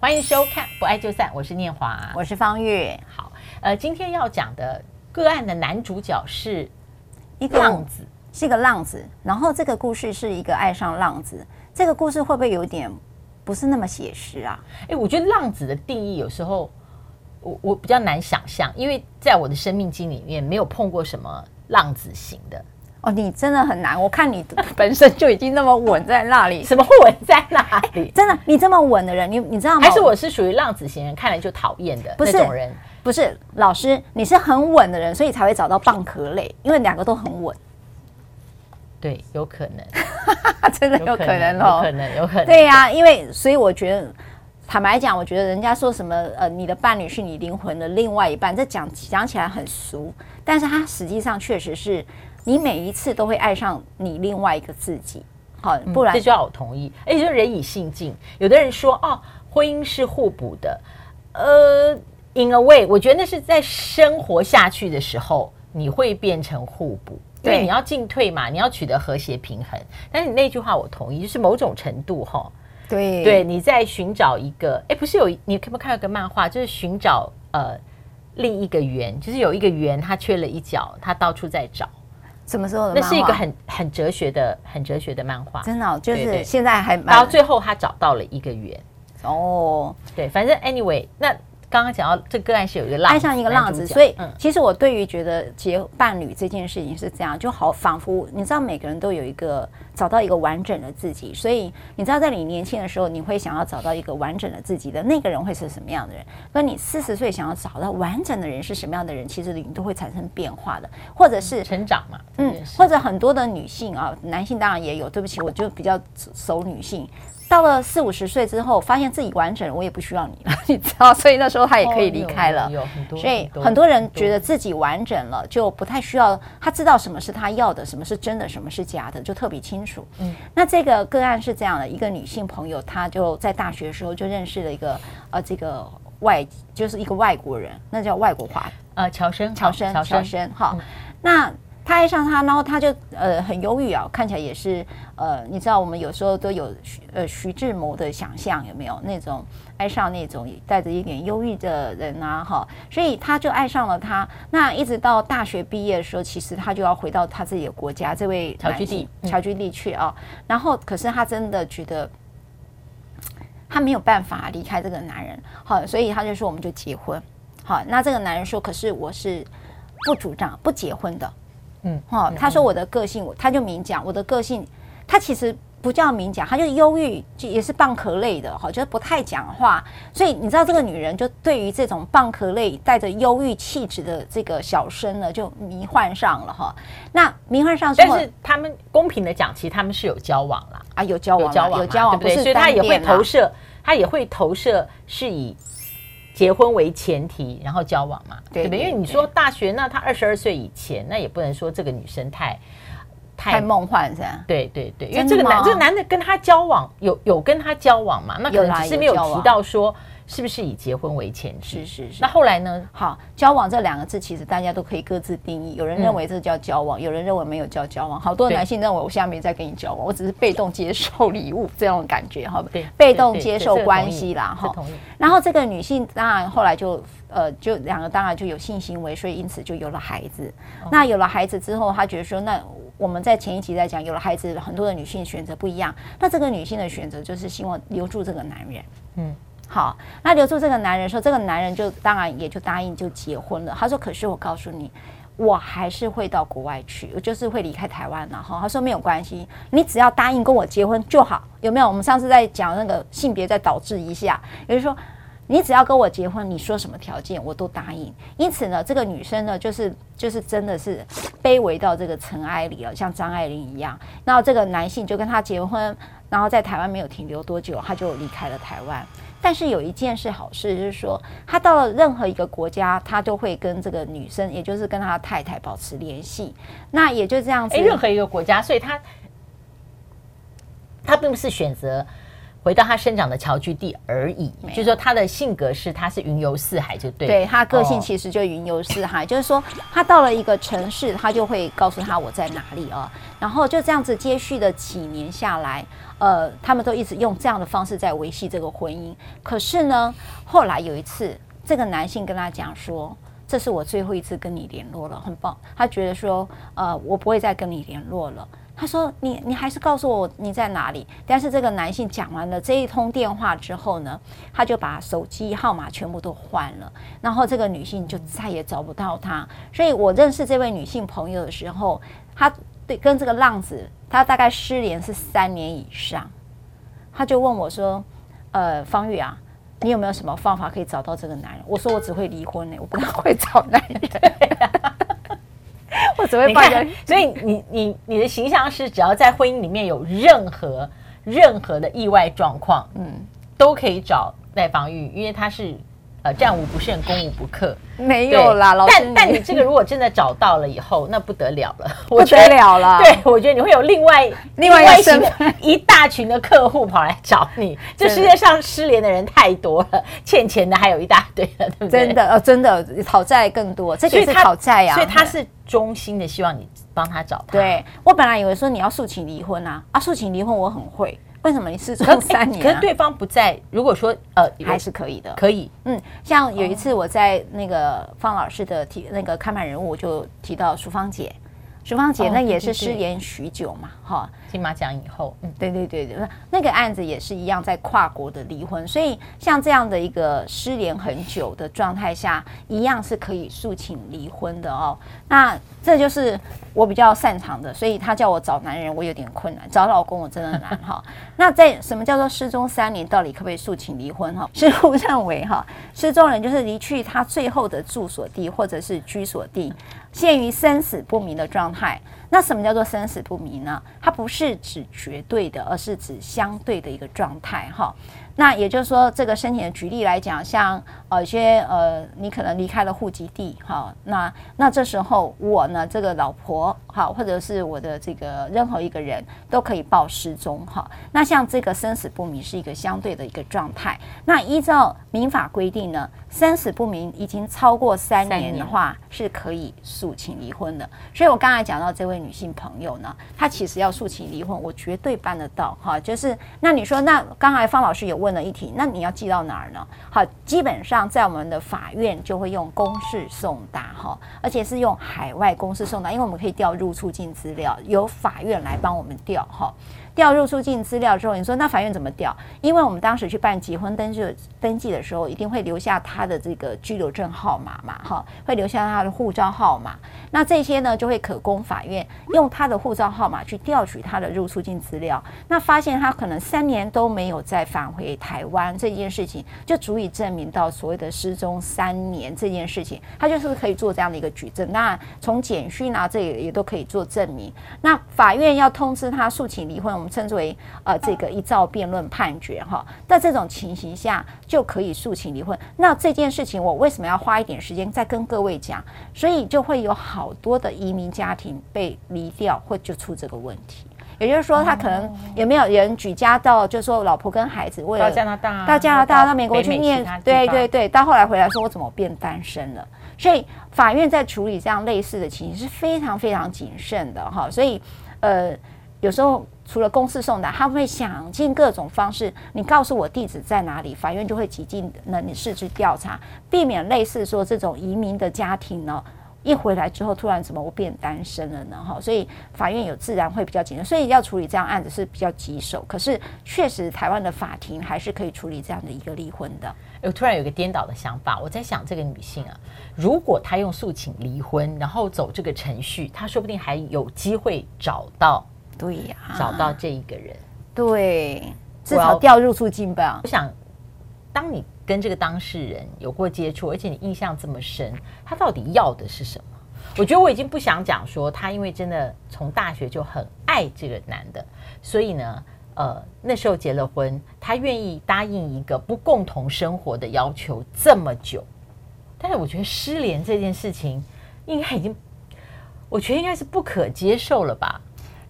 欢迎收看《不爱就散》，我是念华，我是方玉。好，呃，今天要讲的个案的男主角是一个浪子，是一个浪子。然后这个故事是一个爱上浪子，这个故事会不会有点不是那么写实啊？哎，我觉得浪子的定义有时候我我比较难想象，因为在我的生命经里面没有碰过什么浪子型的。哦，你真的很难。我看你本身就已经那么稳在那里，什么稳在那里？真的，你这么稳的人，你你知道吗？还是我是属于浪子型人，看了就讨厌的那种人？不是，老师，你是很稳的人，所以才会找到蚌壳类，因为两个都很稳。对，有可能，真的有可能哦，有可能，有可能。对呀、啊，因为所以我觉得，坦白讲，我觉得人家说什么呃，你的伴侣是你灵魂的另外一半，这讲讲起来很俗，但是它实际上确实是。你每一次都会爱上你另外一个自己，好，不然、嗯、这就要我同意。而且就人以性进，有的人说哦，婚姻是互补的，呃，in a way，我觉得那是在生活下去的时候，你会变成互补，对，因为你要进退嘛，你要取得和谐平衡。但是你那句话我同意，就是某种程度哈、哦，对，对，你在寻找一个，哎，不是有你可不可以看到个漫画，就是寻找呃另一个圆，就是有一个圆它缺了一角，它到处在找。什么时候的？那是一个很很哲学的、很哲学的漫画。真的、哦，就是现在还到最后他找到了一个圆。哦，对，反正 anyway，那。刚刚讲到这个案是有一个浪子，爱上一个浪子，所以其实我对于觉得结伴侣这件事情是这样，就好仿佛你知道每个人都有一个找到一个完整的自己，所以你知道在你年轻的时候，你会想要找到一个完整的自己的那个人会是什么样的人？那你四十岁想要找到完整的人是什么样的人？其实你都会产生变化的，或者是成长嘛，嗯，或者很多的女性啊，男性当然也有。对不起，我就比较熟女性。到了四五十岁之后，发现自己完整了，我也不需要你了，你知道，所以那时候他也可以离开了。有很多，所以很多人觉得自己完整了，就不太需要。他知道什么是他要的，什么是真的，什么是假的，就特别清楚。嗯，那这个个案是这样的：一个女性朋友，她就在大学的时候就认识了一个呃，这个外就是一个外国人，那叫外国华呃，乔生，乔生，乔生。好，那。他爱上他，然后他就呃很忧郁啊，看起来也是呃，你知道我们有时候都有徐呃徐志摩的想象有没有那种爱上那种带着一点忧郁的人啊哈，所以他就爱上了他。那一直到大学毕业的时候，其实他就要回到他自己的国家，这位乔居地侨居地去啊。然后可是他真的觉得他没有办法离开这个男人，好，所以他就说我们就结婚。好，那这个男人说，可是我是不主张不结婚的。嗯，哈，他说我的个性，他就明讲我的个性，他其实不叫明讲，他就是忧郁，就也是蚌壳类的，哈，就是不太讲话。所以你知道这个女人就对于这种蚌壳类带着忧郁气质的这个小生呢，就迷幻上了哈。那迷幻上，但是他们公平的讲，其实他们是有交往了啊，有交往，有交往，有交往，对不对？所以他也会投射，他也会投射是以。结婚为前提，然后交往嘛，对不对？因为你说大学，那他二十二岁以前，那也不能说这个女生太太，太梦幻是吧？对对对，因为这个男这个男的跟他交往，有有跟他交往嘛？那可能只是没有提到说。是不是以结婚为前提？是是是。那后来呢？好，交往这两个字，其实大家都可以各自定义。有人认为这叫交往，嗯、有人认为没有叫交往。好多男性认为我现在没在跟你交往，我只是被动接受礼物这种感觉，哈，对，被动接受关系啦，哈。然后这个女性当然后来就呃，就两个当然就有性行为，所以因此就有了孩子。哦、那有了孩子之后，她觉得说，那我们在前一集在讲，有了孩子，很多的女性选择不一样。那这个女性的选择就是希望留住这个男人，嗯。好，那留住这个男人说，这个男人就当然也就答应就结婚了。他说：“可是我告诉你，我还是会到国外去，我就是会离开台湾。”然后他说：“没有关系，你只要答应跟我结婚就好，有没有？我们上次在讲那个性别再导致一下，也就是说，你只要跟我结婚，你说什么条件我都答应。因此呢，这个女生呢，就是就是真的是卑微到这个尘埃里了，像张爱玲一样。然后这个男性就跟她结婚，然后在台湾没有停留多久，他就离开了台湾。”但是有一件事好事，就是说他到了任何一个国家，他都会跟这个女生，也就是跟他太太保持联系。那也就这样子，任何一个国家，所以他他并不是选择回到他生长的侨居地而已，就是说他的性格是他是云游四海就对。对，他个性其实就云游四海，哦、就是说他到了一个城市，他就会告诉他我在哪里啊，然后就这样子接续的几年下来，呃，他们都一直用这样的方式在维系这个婚姻。可是呢，后来有一次，这个男性跟他讲说：“这是我最后一次跟你联络了，很棒。”他觉得说：“呃，我不会再跟你联络了。”他说：“你你还是告诉我你在哪里。”但是这个男性讲完了这一通电话之后呢，他就把手机号码全部都换了，然后这个女性就再也找不到他。所以我认识这位女性朋友的时候，他对跟这个浪子，他大概失联是三年以上。他就问我说：“呃，方玉啊，你有没有什么方法可以找到这个男人？”我说：“我只会离婚呢，我不太会找男人。” 所以你你你的形象是，只要在婚姻里面有任何任何的意外状况，嗯，都可以找赖芳玉，因为他是。呃，战无不胜，攻无不克，没有啦，老师。但但你这个如果真的找到了以后，那不得了了，不得了了。对，我觉得你会有另外 另外一群一大群的客户跑来找你。这世界上失联的人太多了，欠钱的还有一大堆了，对不对？真的呃，真的讨债更多，这个是讨债呀。所以他是衷心的希望你帮他找他。对，我本来以为说你要诉请离婚啊，啊，诉请离婚我很会。为什么你失踪三年、啊可？可是对方不在。如果说呃，还是可以的，可以。嗯，像有一次我在那个方老师的提那个看板人物，就提到淑芳姐，淑芳姐那也是失联许久嘛，哈、哦。金马奖以后，嗯，对对对对，那个案子也是一样，在跨国的离婚，所以像这样的一个失联很久的状态下，一样是可以诉请离婚的哦。那这就是我比较擅长的，所以他叫我找男人，我有点困难；找老公我真的难哈。那在什么叫做失踪三年，到底可不可以诉请离婚哈？师父认为哈，失踪人就是离去他最后的住所地或者是居所地，陷于生死不明的状态。那什么叫做生死不明呢？它不是指绝对的，而是指相对的一个状态哈。那也就是说，这个申请的举例来讲，像呃一些呃，你可能离开了户籍地哈，那那这时候我呢，这个老婆哈，或者是我的这个任何一个人都可以报失踪哈。那像这个生死不明是一个相对的一个状态。那依照民法规定呢，生死不明已经超过三年的话，是可以诉请离婚的。所以我刚才讲到这位女性朋友呢，她其实要诉请离婚，我绝对办得到哈。就是那你说，那刚才方老师有问的一题，那你要寄到哪儿呢？好，基本上在我们的法院就会用公式送达哈，而且是用海外公式送达，因为我们可以调入出境资料，由法院来帮我们调哈。调入出境资料之后，你说那法院怎么调？因为我们当时去办结婚登记登记的时候，一定会留下他的这个居留证号码嘛，哈，会留下他的护照号码。那这些呢，就会可供法院用他的护照号码去调取他的入出境资料。那发现他可能三年都没有再返回台湾这件事情，就足以证明到所谓的失踪三年这件事情，他就是可以做这样的一个举证。那从简讯啊，这也也都可以做证明。那法院要通知他诉请离婚。我们称之为呃这个一照辩论判决哈，在这种情形下就可以诉请离婚。那这件事情我为什么要花一点时间再跟各位讲？所以就会有好多的移民家庭被离掉，或就出这个问题。也就是说，他可能有没有人举家到，就是说老婆跟孩子为了到加拿大，到加拿大到美国去念，对对对，到后来回来说我怎么变单身了？所以法院在处理这样类似的情形是非常非常谨慎的哈。所以呃。有时候除了公示送达，他会想尽各种方式。你告诉我地址在哪里，法院就会极尽能力试去调查，避免类似说这种移民的家庭呢，一回来之后突然怎么我变单身了呢？哈，所以法院有自然会比较谨慎，所以要处理这样案子是比较棘手。可是确实台湾的法庭还是可以处理这样的一个离婚的。我突然有个颠倒的想法，我在想这个女性啊，如果她用诉请离婚，然后走这个程序，她说不定还有机会找到。对呀，找到这一个人，对，至少掉入出境吧。我想，当你跟这个当事人有过接触，而且你印象这么深，他到底要的是什么？我觉得我已经不想讲说他因为真的从大学就很爱这个男的，所以呢，呃，那时候结了婚，他愿意答应一个不共同生活的要求这么久。但是我觉得失联这件事情，应该已经，我觉得应该是不可接受了吧。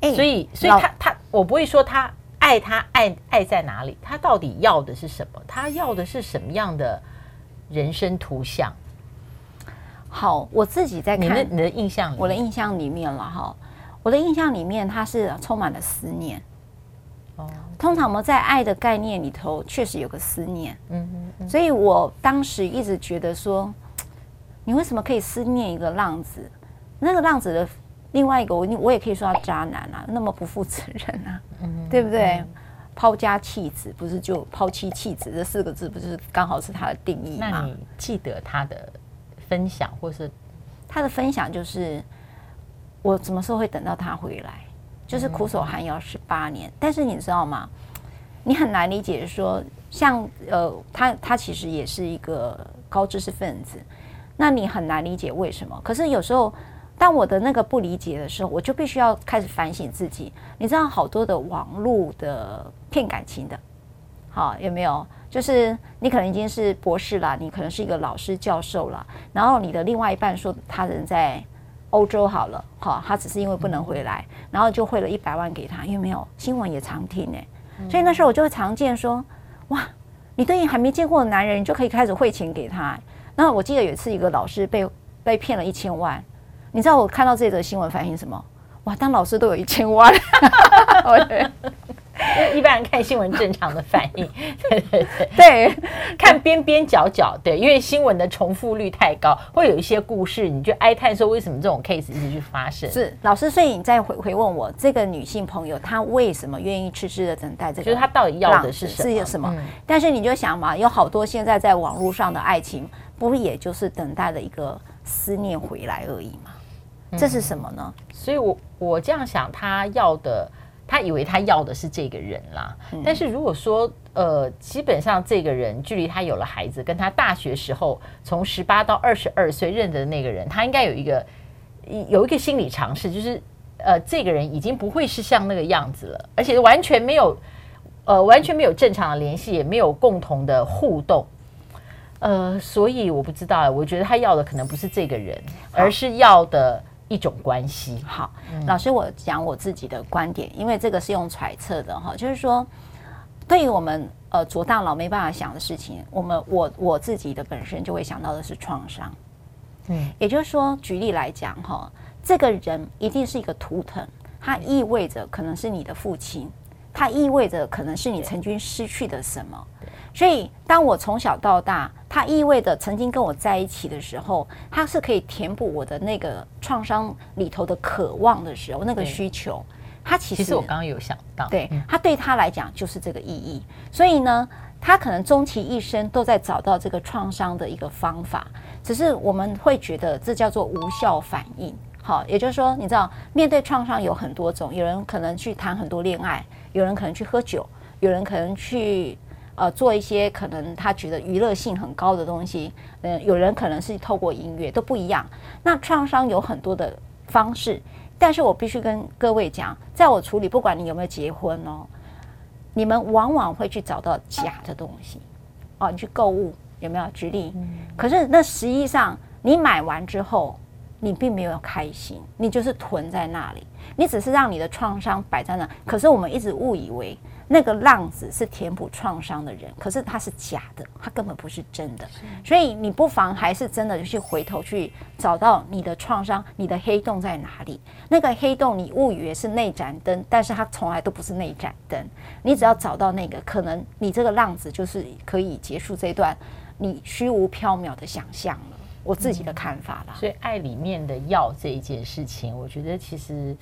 欸、所以，所以他他，我不会说他爱爱他爱爱在哪里？他到底要的是什么？他要的是什么样的人生图像？好，我自己在看你的你的印象里，我的印象里面了哈。我的印象里面，他是充满了思念。哦，通常我们在爱的概念里头，确实有个思念。嗯嗯。所以我当时一直觉得说，你为什么可以思念一个浪子？那个浪子的另外一个，我我也可以说他渣男啊，那么不负责任啊，嗯、对不对？抛家弃子，不是就抛妻弃子这四个字，不是刚好是他的定义吗？那你记得他的分享，或是他的分享就是。我什么时候会等到他回来？就是苦守寒窑十八年，但是你知道吗？你很难理解说，像呃，他他其实也是一个高知识分子，那你很难理解为什么？可是有时候，当我的那个不理解的时候，我就必须要开始反省自己。你知道，好多的网络的骗感情的，好有没有？就是你可能已经是博士了，你可能是一个老师教授了，然后你的另外一半说他人在。欧洲好了，好，他只是因为不能回来，然后就汇了一百万给他，因为没有？新闻也常听呢，所以那时候我就会常见说，哇，你对于还没见过的男人，你就可以开始汇钱给他。那我记得有一次一个老师被被骗了一千万，你知道我看到这则新闻反应什么？哇，当老师都有一千万。一般人看新闻正常的反应，对对对，对，看边边角角，对，因为新闻的重复率太高，会有一些故事，你就哀叹说为什么这种 case 一直去发生？是老师，所以你再回回问我，这个女性朋友她为什么愿意痴痴的等待这个？就是她到底要的是什么？是什么？嗯、但是你就想嘛，有好多现在在网络上的爱情，不也就是等待的一个思念回来而已吗？这是什么呢？嗯、所以我我这样想，他要的。他以为他要的是这个人啦，但是如果说呃，基本上这个人距离他有了孩子，跟他大学时候从十八到二十二岁认得的那个人，他应该有一个有一个心理尝试，就是呃，这个人已经不会是像那个样子了，而且完全没有呃完全没有正常的联系，也没有共同的互动，呃，所以我不知道，我觉得他要的可能不是这个人，而是要的。一种关系。好，老师，我讲我自己的观点，因为这个是用揣测的哈，就是说，对于我们呃左大脑没办法想的事情，我们我我自己的本身就会想到的是创伤。嗯，也就是说，举例来讲哈，这个人一定是一个图腾，它意味着可能是你的父亲，它意味着可能是你曾经失去的什么。所以，当我从小到大，它意味着曾经跟我在一起的时候，它是可以填补我的那个创伤里头的渴望的时候，那个需求，它其实，其实我刚刚有想到，对，它对他来讲就是这个意义。所以呢，他可能终其一生都在找到这个创伤的一个方法，只是我们会觉得这叫做无效反应。好，也就是说，你知道，面对创伤有很多种，有人可能去谈很多恋爱，有人可能去喝酒，有人可能去。呃，做一些可能他觉得娱乐性很高的东西，嗯、呃，有人可能是透过音乐，都不一样。那创伤有很多的方式，但是我必须跟各位讲，在我处理，不管你有没有结婚哦，你们往往会去找到假的东西，哦，你去购物有没有？举例，可是那实际上你买完之后，你并没有开心，你就是囤在那里，你只是让你的创伤摆在那。可是我们一直误以为。那个浪子是填补创伤的人，可是他是假的，他根本不是真的。所以你不妨还是真的去回头去找到你的创伤，你的黑洞在哪里？那个黑洞你误以为是那盏灯，但是它从来都不是那盏灯。你只要找到那个，可能你这个浪子就是可以结束这段你虚无缥缈的想象了。我自己的看法啦。所以爱里面的要这一件事情，我觉得其实。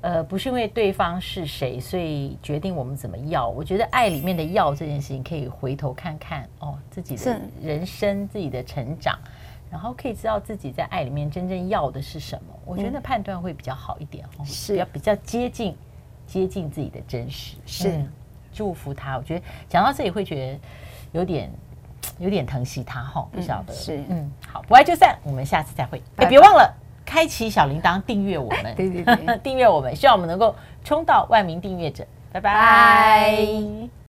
呃，不是因为对方是谁，所以决定我们怎么要。我觉得爱里面的要这件事情，可以回头看看哦，自己的人生、自己的成长，然后可以知道自己在爱里面真正要的是什么。我觉得判断会比较好一点哦，是要比较接近接近自己的真实。是、嗯、祝福他。我觉得讲到这里会觉得有点有点疼惜他哈，不晓得。是嗯，好，不爱就散，我们下次再会。哎，别忘了。开启小铃铛，订阅我们，对 对对，订阅我们，希望我们能够冲到万名订阅者。拜拜。